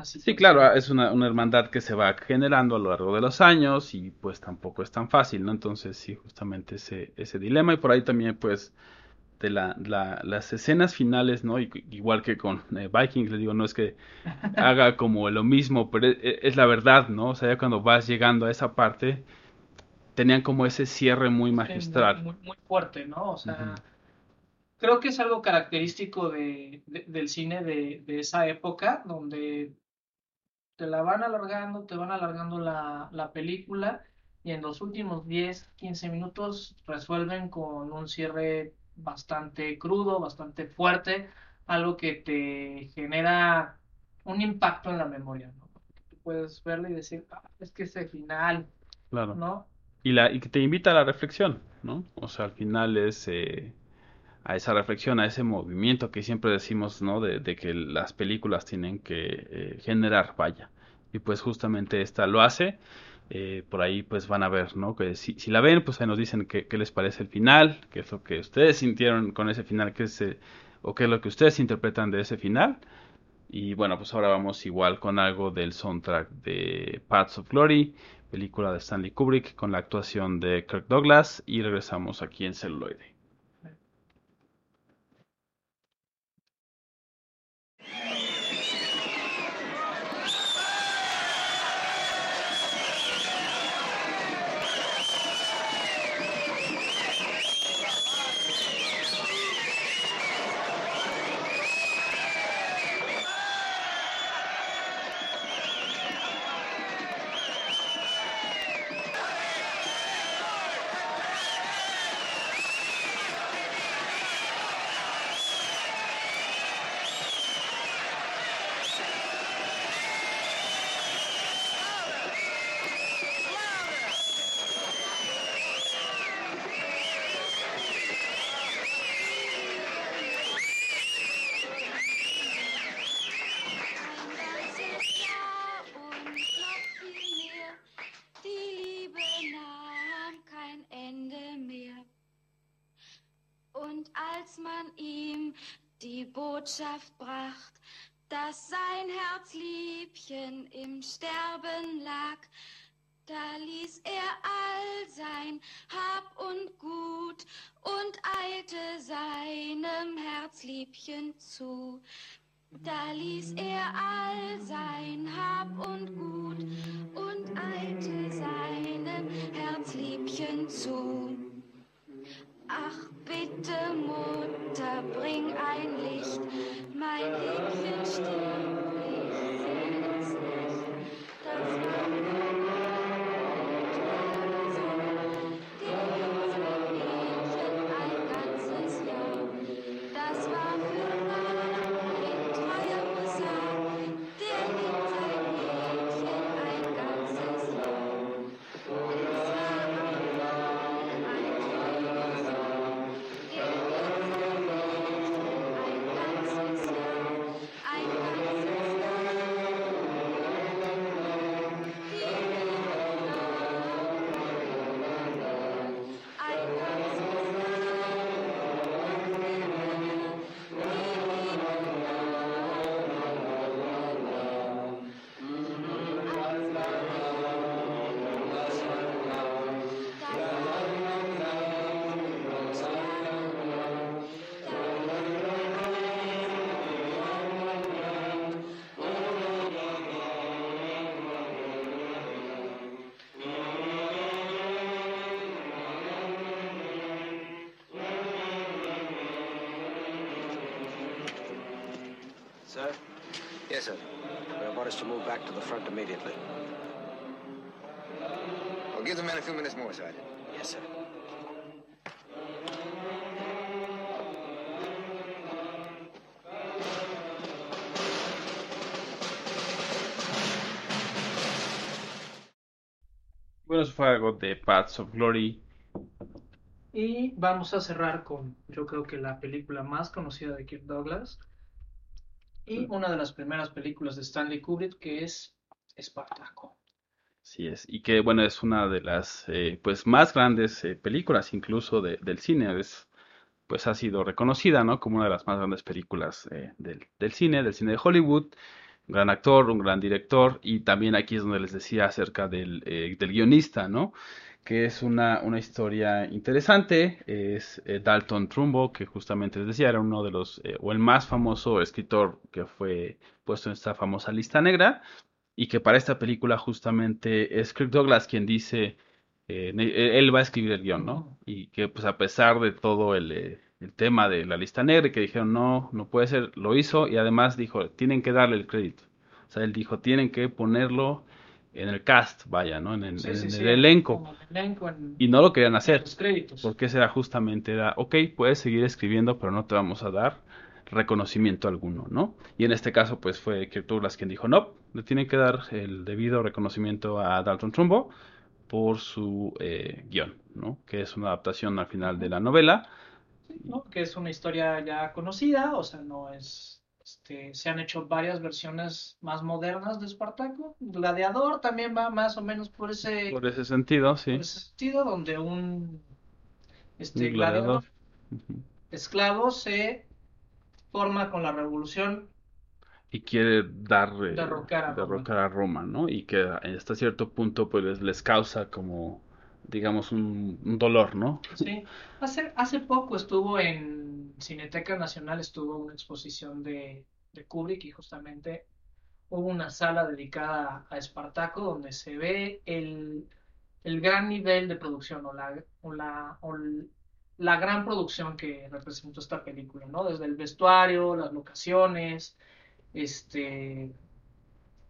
Sí, claro, es una, una, hermandad que se va generando a lo largo de los años y pues tampoco es tan fácil, ¿no? Entonces sí, justamente ese, ese dilema y por ahí también pues de la, las escenas finales, ¿no? igual que con eh, Vikings, le digo, no es que haga como lo mismo, pero e, e, es, la verdad, ¿no? O sea, ya cuando vas llegando a esa parte, tenían como ese cierre muy magistral. muy, muy, fuerte, ¿no? O sea, creo que es algo característico de, del cine de, de, esa época, donde te la van alargando, te van alargando la, la película y en los últimos 10, 15 minutos resuelven con un cierre bastante crudo, bastante fuerte, algo que te genera un impacto en la memoria, ¿no? Tú puedes verlo y decir, ah, es que ese final, claro. ¿no? Y, la, y que te invita a la reflexión, ¿no? O sea, al final es eh, a esa reflexión, a ese movimiento que siempre decimos, ¿no? De, de que las películas tienen que eh, generar, vaya. Y pues justamente esta lo hace eh, por ahí pues van a ver, ¿no? Que si, la ven, pues ahí nos dicen qué, les parece el final, qué es lo que ustedes sintieron con ese final, qué es, o qué es lo que ustedes interpretan de ese final. Y bueno, pues ahora vamos igual con algo del soundtrack de Paths of Glory, película de Stanley Kubrick con la actuación de Kirk Douglas y regresamos aquí en celuloide. Und eilte seinem Herzliebchen zu. Da ließ er all sein Hab und Gut und eilte seinem Herzliebchen zu. Ach bitte, Mutter, bring ein Licht, mein Liebchen stirbt, ich seh es nicht. Das war Yes, sir. Bueno, eso fue algo de Paths of Glory. Y vamos a cerrar con, yo creo que la película más conocida de Kirk Douglas y una de las primeras películas de Stanley Kubrick que es Espartaco. Así es, y que bueno, es una de las eh, pues más grandes eh, películas incluso de- del cine, es, pues ha sido reconocida, ¿no? Como una de las más grandes películas eh, del, del cine, del cine de Hollywood, un gran actor, un gran director, y también aquí es donde les decía acerca del, eh, del guionista, ¿no? Que es una, una historia interesante, es Dalton Trumbo, que justamente les decía, era uno de los, o el más famoso escritor que fue puesto en esta famosa lista negra, y que para esta película justamente es Kirk Douglas quien dice, eh, ne- él va a escribir el guion, ¿no? Y que pues a pesar de todo el, eh, el tema de la lista negra, y que dijeron no, no puede ser, lo hizo y además dijo, tienen que darle el crédito. O sea, él dijo, tienen que ponerlo en el cast, vaya, ¿no? En, el- Sí, en sí, el sí, elenco. el Y no lo querían hacer. los créditos. Porque ese era justamente, era, ok, puedes seguir escribiendo, pero no te vamos a dar reconocimiento alguno, ¿no? Y en este caso, pues fue Kirk Douglas quien dijo, no, le tienen que dar el debido reconocimiento a Dalton Trumbo por su eh, guion, ¿no? Que es una adaptación al final de la novela. ¿no? Que es una historia ya conocida, o sea, no es, este, se han hecho varias versiones más modernas de Espartaco. Gladiador también va más o menos por ese, Por ese sentido, sí. por ese sentido, donde un, este, Un gladiador esclavo se forma con la revolución Y quiere dar, eh, Derrocar a Roma. derrocar a Roma, ¿no? Y que hasta cierto punto, pues les, les causa como, digamos, un, un dolor, ¿no? Sí, hace, hace poco estuvo en Cineteca Nacional, estuvo una exposición de, de Kubrick y justamente hubo una sala dedicada a Espartaco donde se ve el, el gran nivel de producción o la, o la, o la gran producción que representó esta película, ¿no? Desde el vestuario, las locaciones, este,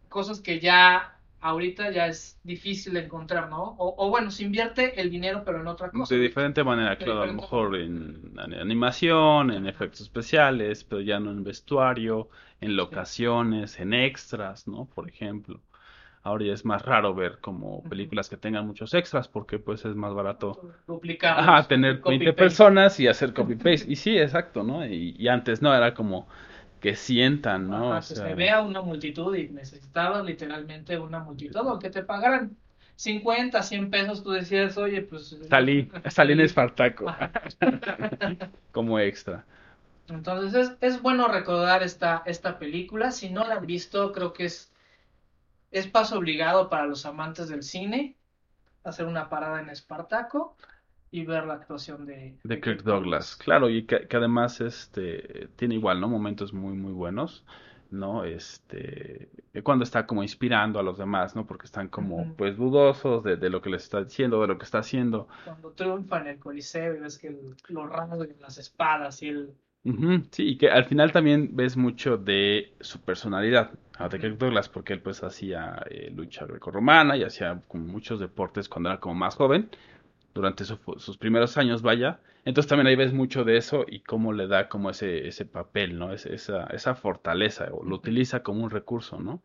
cosas que ya ahorita ya es difícil de encontrar, ¿no? O, o bueno, se invierte el dinero pero en otra cosa. De diferente manera, claro, a lo mejor en, en animación, en efectos especiales, pero ya no en vestuario, en locaciones, en extras, ¿no? Por ejemplo. Ahora ya es más raro ver como películas que tengan muchos extras porque pues es más barato Duplicamos. ajá, tener Copy 20 paste. personas y hacer copy-paste. Y sí, exacto, ¿no? Y, y antes no, era como que sientan, ¿no? Ajá, O que se vea una multitud y necesitabas literalmente una multitud, aunque te pagaran 50, 100 pesos, tú decías, oye, pues... Salí, salí en Espartaco como extra. Entonces es, es bueno recordar esta, esta película. Si no la han visto, creo que es, es paso obligado para los amantes del cine hacer una parada en Espartaco y ver la actuación de, De Kirk Douglas, claro, y que, que además este tiene igual, ¿no? Momentos muy muy buenos, ¿no? Este, eh, cuando está como inspirando a los demás, ¿no? Porque están como pues dudosos de, de lo que les está diciendo, de lo que está haciendo. Cuando triunfa en el Coliseo y ves que el- los rasgan las espadas y el... Ujú, sí, y que al final también ves mucho de su personalidad, a de. Kirk Douglas, porque él pues hacía eh, lucha grecorromana y hacía como muchos deportes cuando era como más joven. durante su- sus primeros años, vaya. Entonces también ahí ves mucho de eso y cómo le da como ese, ese papel, ¿no? Ese- esa, esa fortaleza, o lo utiliza como un recurso, ¿no?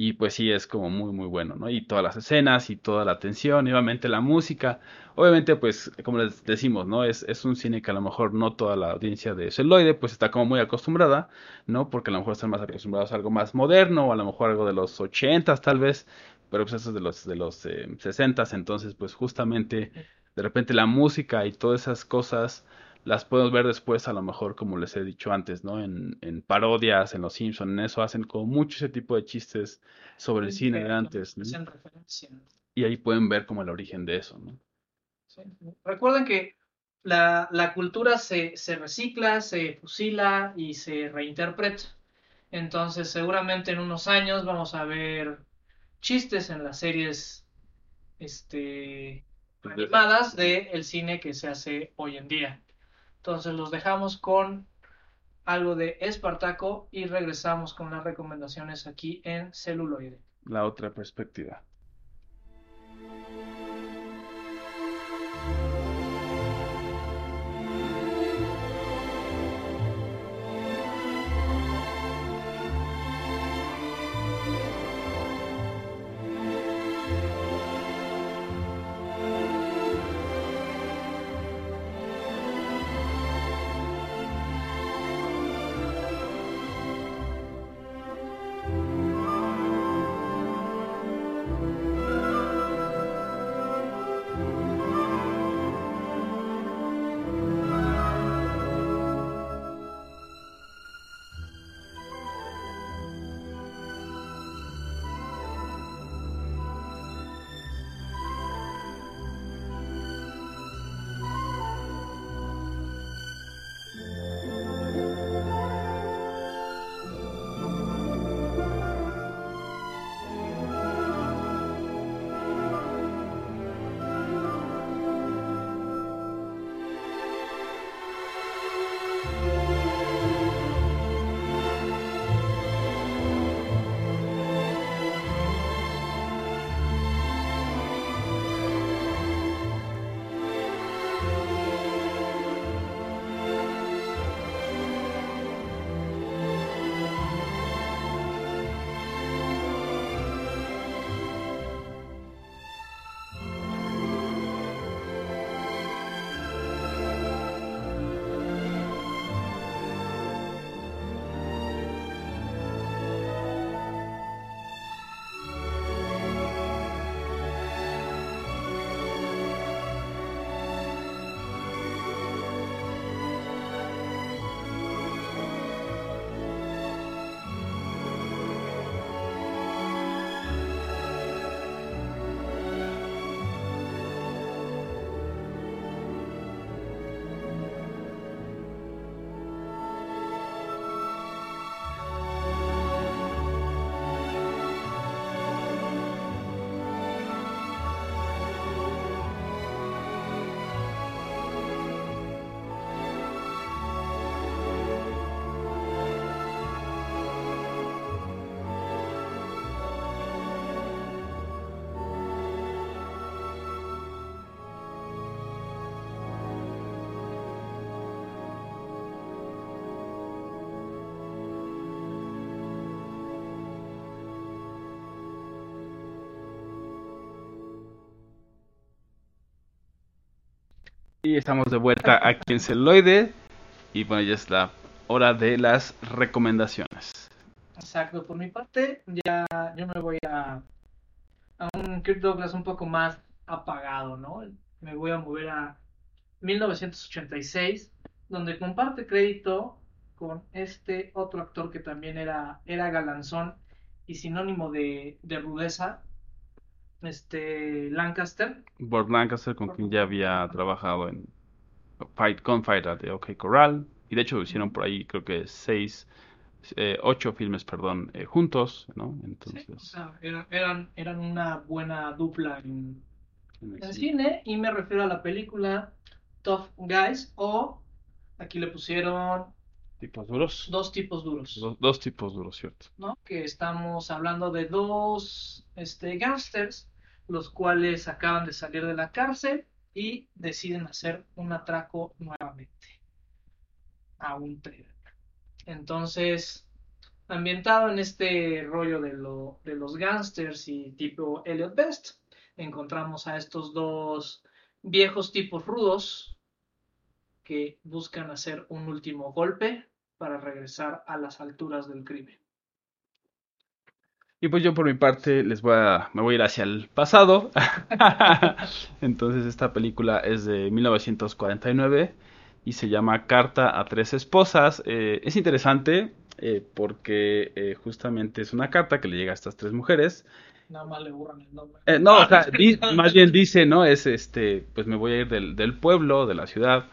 Y pues sí, es como muy, muy bueno, ¿no? Y todas las escenas y toda la atención, y obviamente la música. Obviamente, pues, como les decimos, ¿no? Es, es un cine que a lo mejor no toda la audiencia de celuloide, pues está como muy acostumbrada, ¿no? Porque a lo mejor están más acostumbrados a algo más moderno, o a lo mejor algo de los ochentas, tal vez, pero pues eso es de los, de los eh, sesentas, entonces, pues justamente, de repente la música y todas esas cosas las podemos ver después, a lo mejor, como les he dicho antes, ¿no? En, en parodias, en Los Simpson, en eso hacen como mucho ese tipo de chistes sobre el cine de antes, ¿no? Y ahí pueden ver como el origen de eso, ¿no? Sí. Recuerden que la, la cultura se, se recicla, se fusila y se reinterpreta. Entonces, seguramente en unos años vamos a ver chistes en las series este, Pues de- animadas del cine que se hace hoy en día. Entonces, los dejamos con algo de Espartaco y regresamos con las recomendaciones aquí en celuloide. La otra perspectiva. Y estamos de vuelta aquí en Celoide. Y bueno, ya es la hora de las recomendaciones. Exacto, por mi parte, ya yo me voy a, a un Kirk Douglas un poco más apagado, ¿no? Me voy a mover a 1986, donde comparte crédito con este otro actor que también era, era galanzón y sinónimo de, de rudeza, este Lancaster. Burt Lancaster, con quien ya había trabajado en Fight Gunfighter de OK Corral. Y de hecho hicieron por ahí, creo que seis, eh, ocho filmes, perdón, eh, juntos, ¿no? Sí, Entonces, o sea, era- eran, eran una buena dupla en, en el en cine. cine y me refiero a la película Tough Guys o aquí le pusieron tipos duros. dos tipos duros, Dos, dos tipos duros, ¿cierto? ¿no? Que estamos hablando de dos este, gangsters, los cuales acaban de salir de la cárcel y deciden hacer un atraco nuevamente a un tren. Entonces, ambientado en este rollo de, lo, de los gangsters y tipo Elliot Best, encontramos a estos dos viejos tipos rudos que buscan hacer un último golpe para regresar a las alturas del crimen. Y pues yo por mi parte les voy a, me voy a ir hacia el pasado. Entonces esta película es de 1949 y se llama Carta a tres esposas. Eh, es interesante eh, porque eh, justamente es una carta que le llega a estas tres mujeres. Nada más le borran el nombre. No, o sea, di- más bien dice, ¿no? Es este, pues me voy a ir del, del pueblo, de la ciudad,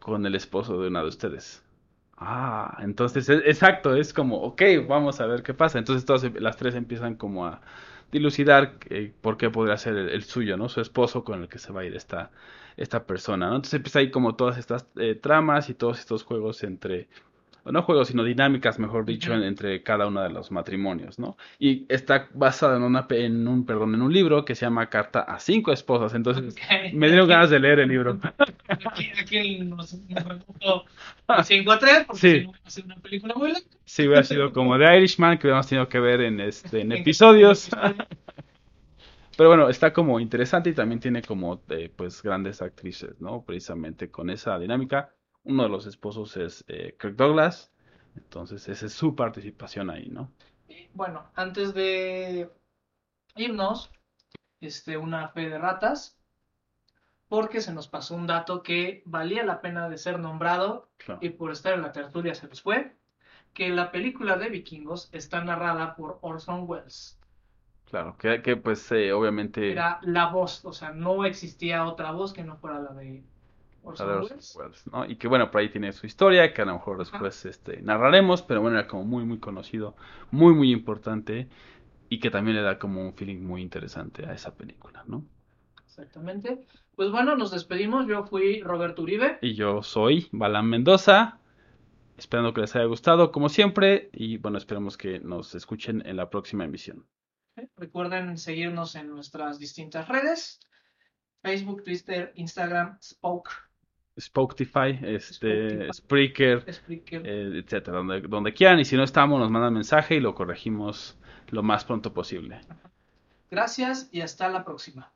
con el esposo de una de ustedes. Ah, entonces, es- exacto, es como, ok, vamos a ver qué pasa. Entonces todas em- las tres empiezan como a dilucidar eh, por qué podría ser el, suyo, ¿no? Su esposo con el que se va a ir esta, esta persona, ¿no? Entonces empieza ahí como todas estas eh, tramas y todos estos juegos entre, no juegos, sino dinámicas, mejor dicho, en- entre cada uno de los matrimonios, ¿no? Y está basada en una, en un, perdón, en un libro que se llama Carta a cinco esposas. Entonces, me dieron ganas de leer el libro. Aquí, aquí nos, nos remontó 5 a 3 porque Sí. si no va a ser una película muy larga. Si hubiera sido como The Irishman, que hubiéramos tenido que ver en, este, en En- episodios. Pero bueno, está como interesante y también tiene como eh, pues grandes actrices, ¿no? Precisamente con esa dinámica. Uno de los esposos es eh, Kirk Douglas. Entonces, esa es su participación ahí, ¿no? Y, Bueno, antes de irnos, este, una fe de ratas, porque se nos pasó un dato que valía la pena de ser nombrado Claro. y por estar en la tertulia se nos fue, que la película de Vikingos está narrada por Orson Welles. Claro, que, que pues eh, obviamente Era la voz, o sea, no existía otra voz que no fuera la de Orson de Orson Welles. Welles, ¿no? Y que bueno, por ahí tiene su historia, que a lo mejor después este, narraremos, pero bueno, era como muy, muy conocido, muy, muy importante y que también le da como un feeling muy interesante a esa película, ¿no? Exactamente. Pues bueno, nos despedimos. Yo fui Roberto Uribe. Y yo soy Balán Mendoza, esperando que les haya gustado como siempre y bueno, esperemos que nos escuchen en la próxima emisión. Recuerden seguirnos en nuestras distintas redes. Facebook, Twitter, Instagram, Spoke, Spotify, este, Spotify. Spreaker, Spreaker. eh, etcétera, donde, donde quieran y si no estamos nos mandan mensaje y lo corregimos lo más pronto posible. Gracias y hasta la próxima.